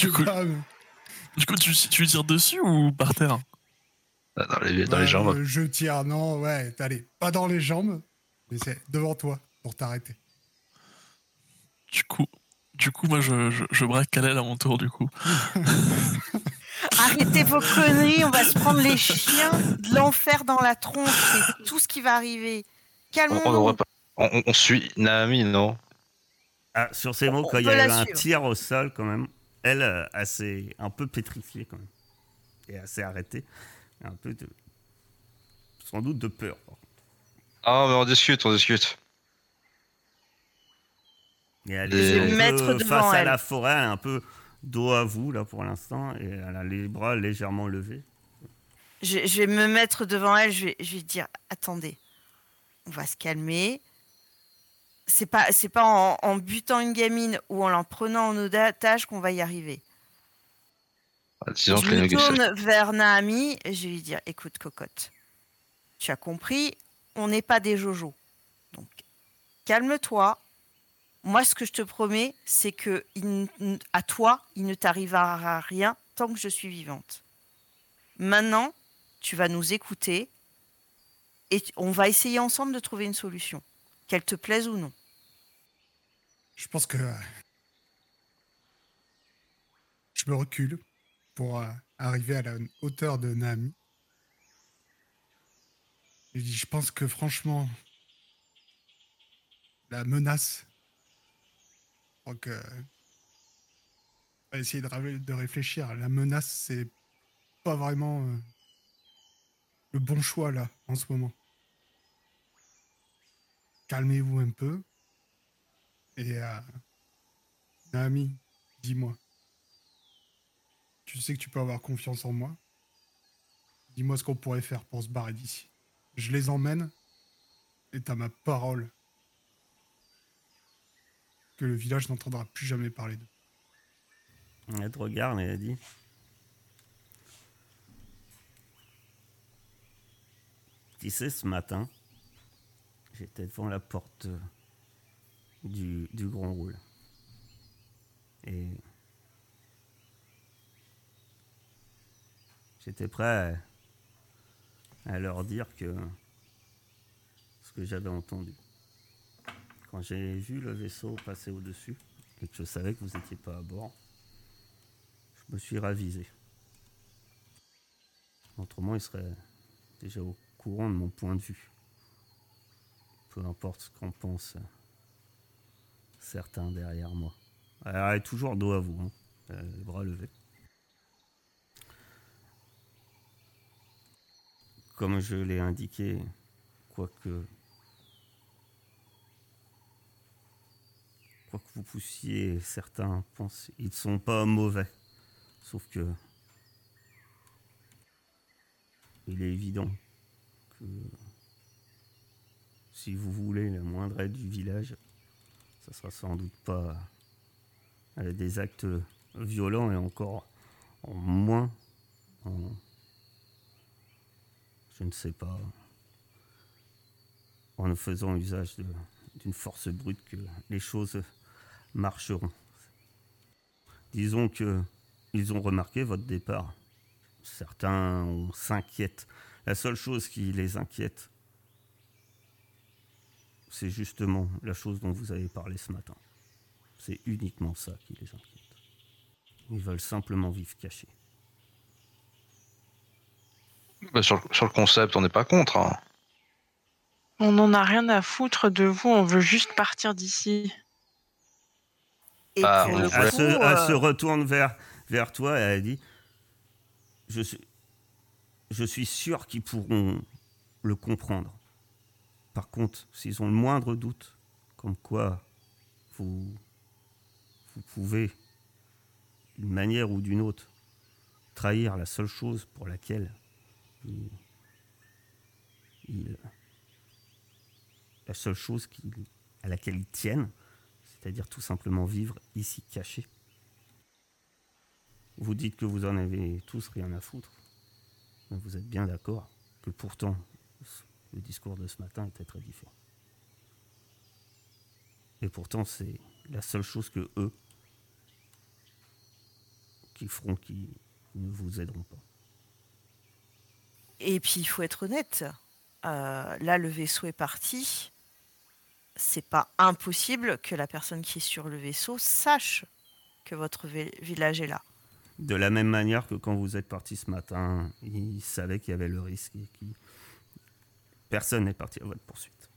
Du coup, pas, mais- du coup, tu, tu tires dessus ou par terre? Dans les, dans Ouais, les jambes. Je tire, non, ouais, allez, pas dans les jambes, mais c'est devant toi pour t'arrêter. Du coup, du coup, moi, je, je, je braque Kalel à mon tour, du coup. <laughs> Arrêtez vos conneries, on va se prendre les chiens de l'enfer dans la tronche. C'est tout ce qui va arriver. On, on, on- on- on suit Naomi, non? Ah, sur ces mots, On quand il y avait un tir au sol, quand même, elle, euh, assez, un peu pétrifiée, quand même. Et assez arrêtée. Un peu de. Sans doute de peur. Ah, mais on discute, on discute. Et elle Je vais est mettre face à elle. la forêt, elle est un peu dos à vous, là, pour l'instant. Et elle a les bras légèrement levés. Je, je vais me mettre devant elle, je vais, je vais dire attendez, on va se calmer. C'est pas, c'est pas en, en butant une gamine ou en la prenant en otage qu'on va y arriver. Ah, je me tourne vers Naami et je vais lui dire écoute, cocotte, tu as compris, on n'est pas des jojo. Donc, calme-toi. Moi, ce que je te promets, c'est que à toi, il ne t'arrivera rien tant que je suis vivante. Maintenant, tu vas nous écouter et on va essayer ensemble de trouver une solution, qu'elle te plaise ou non. Je pense que euh, je me recule pour euh, arriver à la hauteur de dis, je pense que franchement, la menace, je crois que essayer de, réfléchir. La menace, c'est pas vraiment euh, le bon choix là en ce moment. Calmez-vous un peu. Et euh, Naomi, dis-moi. Tu sais que tu peux avoir confiance en moi. Dis-moi ce qu'on pourrait faire pour se barrer d'ici. Je les emmène et t'as ma parole que le village n'entendra plus jamais parler d'eux. Elle te regarde et elle dit Tu sais, ce matin, j'étais devant la porte du, du Grand Roule. Et j'étais prêt à leur dire que ce que j'avais entendu. Quand j'ai vu le vaisseau passer au-dessus et que je savais que vous n'étiez pas à bord, je me suis ravisé. Autrement, il serait déjà au courant de mon point de vue. Peu importe ce qu'en pensent certains derrière moi. Toujours dos à vous, hein, euh, les bras levés. Comme je l'ai indiqué, quoique que vous poussiez, certains pensent, ils ne sont pas mauvais. Sauf que il est évident que si vous voulez la moindre aide du village, ça sera sans doute pas des actes violents et encore en moins en, je ne sais pas en faisant usage d'une force brute que les choses marcheront. Disons que ils ont remarqué votre départ. Certains s'inquiètent. La seule chose qui les inquiète, c'est justement la chose dont vous avez parlé ce matin. C'est uniquement ça qui les inquiète. Ils veulent simplement vivre cachés. Bah, sur, le- sur le concept, on n'est pas contre. hein. On n'en a rien à foutre de vous, on veut juste partir d'ici. Et Ah, le Elle, se, elle euh, se retourne vers, vers toi et elle dit Je suis. je suis sûr qu'ils pourront le comprendre. Par contre, s'ils ont le moindre doute, comme quoi vous, vous pouvez, d'une manière ou d'une autre, trahir la seule chose pour laquelle il, il- la seule chose qui- à laquelle ils tiennent, c'est-à-dire tout simplement vivre ici caché. Vous dites que vous en avez tous rien à foutre. Mais vous êtes bien d'accord que pourtant le discours de ce matin était très différent. Et pourtant c'est la seule chose que eux qui feront qui ne vous aideront pas. Et puis, il faut être honnête. euh, là, le vaisseau est parti. C'est pas impossible que la personne qui est sur le vaisseau sache que votre vi- village est là. De la même manière que quand vous êtes parti ce matin, ils savaient qu'il y avait le risque et que personne n'est parti à votre poursuite.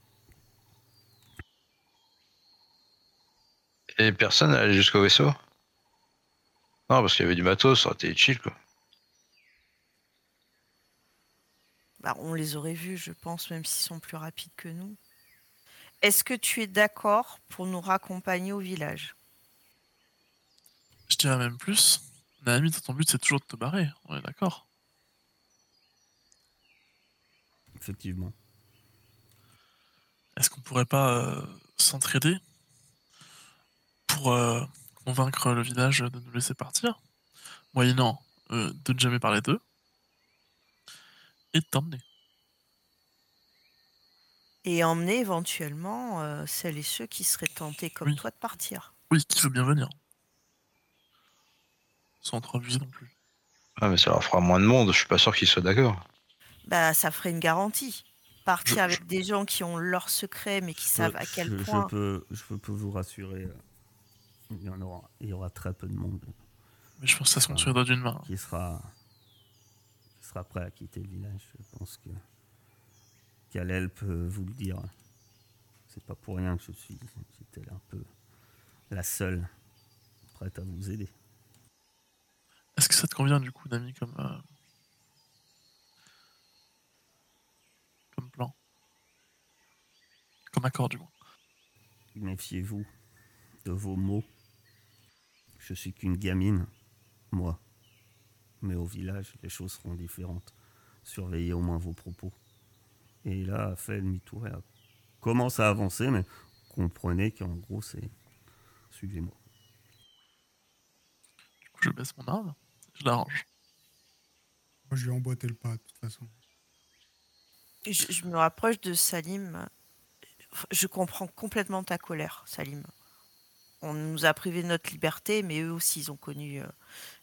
Et personne n'est allé jusqu'au vaisseau? Non, parce qu'il y avait du matos, ça aurait été chill, quoi. Bah, on les aurait vus, je pense, même s'ils sont plus rapides que nous. Est-ce que tu es d'accord pour nous raccompagner au village? Je dirais même plus. Naomi, ton but, c'est toujours de te barrer. On est d'accord. Effectivement. Est-ce qu'on pourrait pas euh, s'entraider pour euh, convaincre le village de nous laisser partir, moyennant euh, de ne jamais parler d'eux et de t'emmener Et emmener éventuellement euh, celles et ceux qui seraient tentés comme Oui. toi de partir. Oui, qui veut bien venir. Sans trop abuser non plus. Ah, mais ça leur fera moins de monde, je suis pas sûr qu'ils soient d'accord. Bah, ça ferait une garantie. Partir Je- avec des gens qui ont leurs secrets mais qui savent à quel je, je point. peux, je peux vous rassurer, euh, il y, en aura, il y aura très peu de monde Mais je pense que ça se doigts d'une main. qui sera, qui sera prêt à quitter le village. Je pense que Kalel peut vous le dire. C'est pas pour rien que je suis j'étais un peu la seule prête à vous aider. Est-ce que ça te convient du coup, Nami, comme, euh, comme plan? Comme accord, du moins. Méfiez-vous de vos mots. Je suis qu'une gamine, moi. Mais au village, les choses seront différentes. Surveillez au moins vos propos. Et là, fait demi-tour et a- commence à avancer, mais comprenez qu'en gros, c'est suivez-moi. Du coup, je baisse mon arme, je l'arrange. Moi, je vais emboîter le pas, de toute façon. Je, je me rapproche de Salim. Je comprends complètement ta colère, Salim. On nous a privé de notre liberté, mais eux aussi, ils ont connu euh,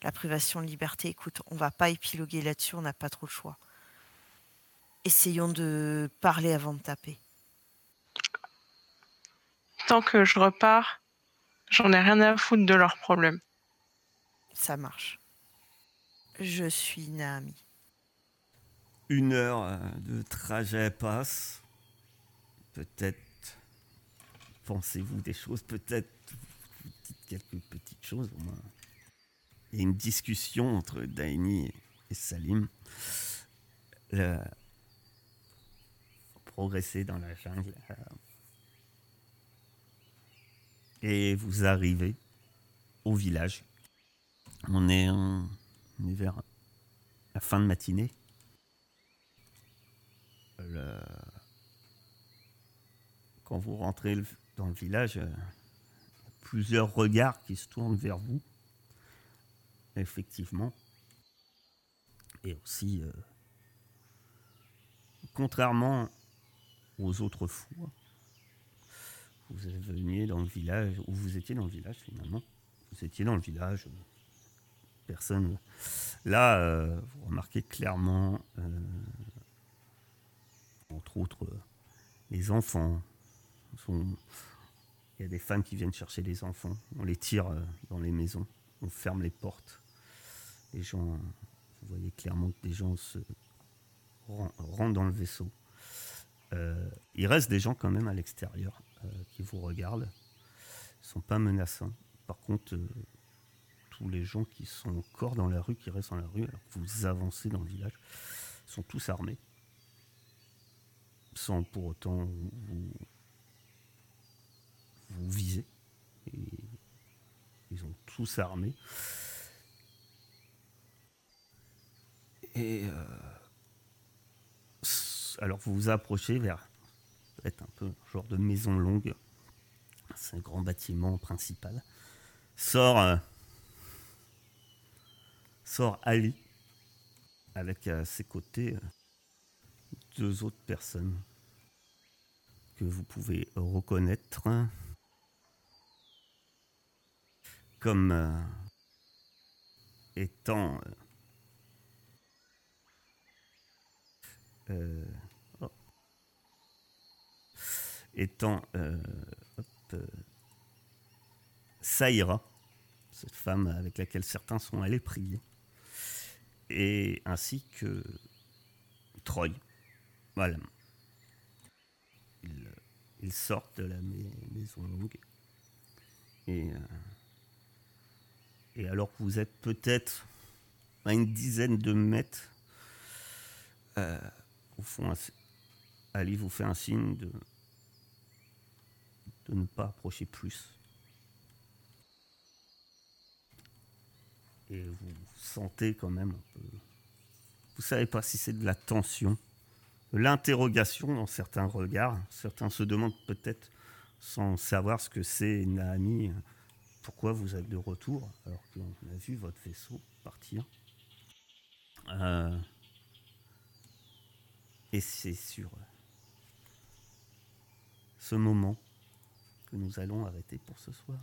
la privation de liberté. Écoute, on va pas épiloguer là-dessus, on n'a pas trop le choix. Essayons de parler avant de taper. Tant que je repars, j'en ai rien à foutre de leurs problèmes. Ça marche. Je suis Naami. Une heure euh, de trajet passe. Peut-être pensez-vous des choses, peut-être vous dites quelques petites choses au moins. Il y a une discussion entre Daini et Salim. Le... Progresser dans la jungle. euh, Et vous arrivez au village. On est, en- on est vers la fin de matinée. Le- Quand vous rentrez dans le village, euh, plusieurs regards qui se tournent vers vous. Effectivement. Et aussi, euh, contrairement aux autres fois, vous venu dans le village, ou vous étiez dans le village finalement. Vous étiez dans le village. Personne. Là, euh, vous remarquez clairement, euh, entre autres, euh, les enfants. Il y a des femmes qui viennent chercher les enfants. On les tire dans les maisons. On ferme les portes. Les gens, vous voyez clairement que des gens se ren- rentrent dans le vaisseau. Euh, il reste des gens quand même à l'extérieur euh, qui vous regardent. Ils sont pas menaçants. Par contre, euh, tous les gens qui sont encore dans la rue, qui restent dans la rue, alors que vous avancez dans le village, sont tous armés, sans pour autant vous, viser. Ils sont tous armés. Et euh, alors vous vous approchez vers peut-être un peu genre de maison longue. C'est un grand bâtiment principal. Sort, euh, sort Ali avec à ses côtés euh, deux autres personnes que vous pouvez reconnaître comme euh, étant euh, euh. Étant euh, euh, Saïra, cette femme avec laquelle certains sont allés prier, et ainsi que Troy. Voilà. Ils, sortent de la mai- maison euh, et alors que vous êtes peut-être à une dizaine de mètres, au fond, Ali vous fait un signe de, de ne pas approcher plus. Et vous sentez quand même un peu. Vous savez pas si c'est de la tension, de l'interrogation dans certains regards. Certains se demandent peut-être, sans savoir ce que c'est, Naami, pourquoi vous êtes de retour alors qu'on a vu votre vaisseau partir. Euh, et c'est sur ce moment que nous allons arrêter pour ce soir.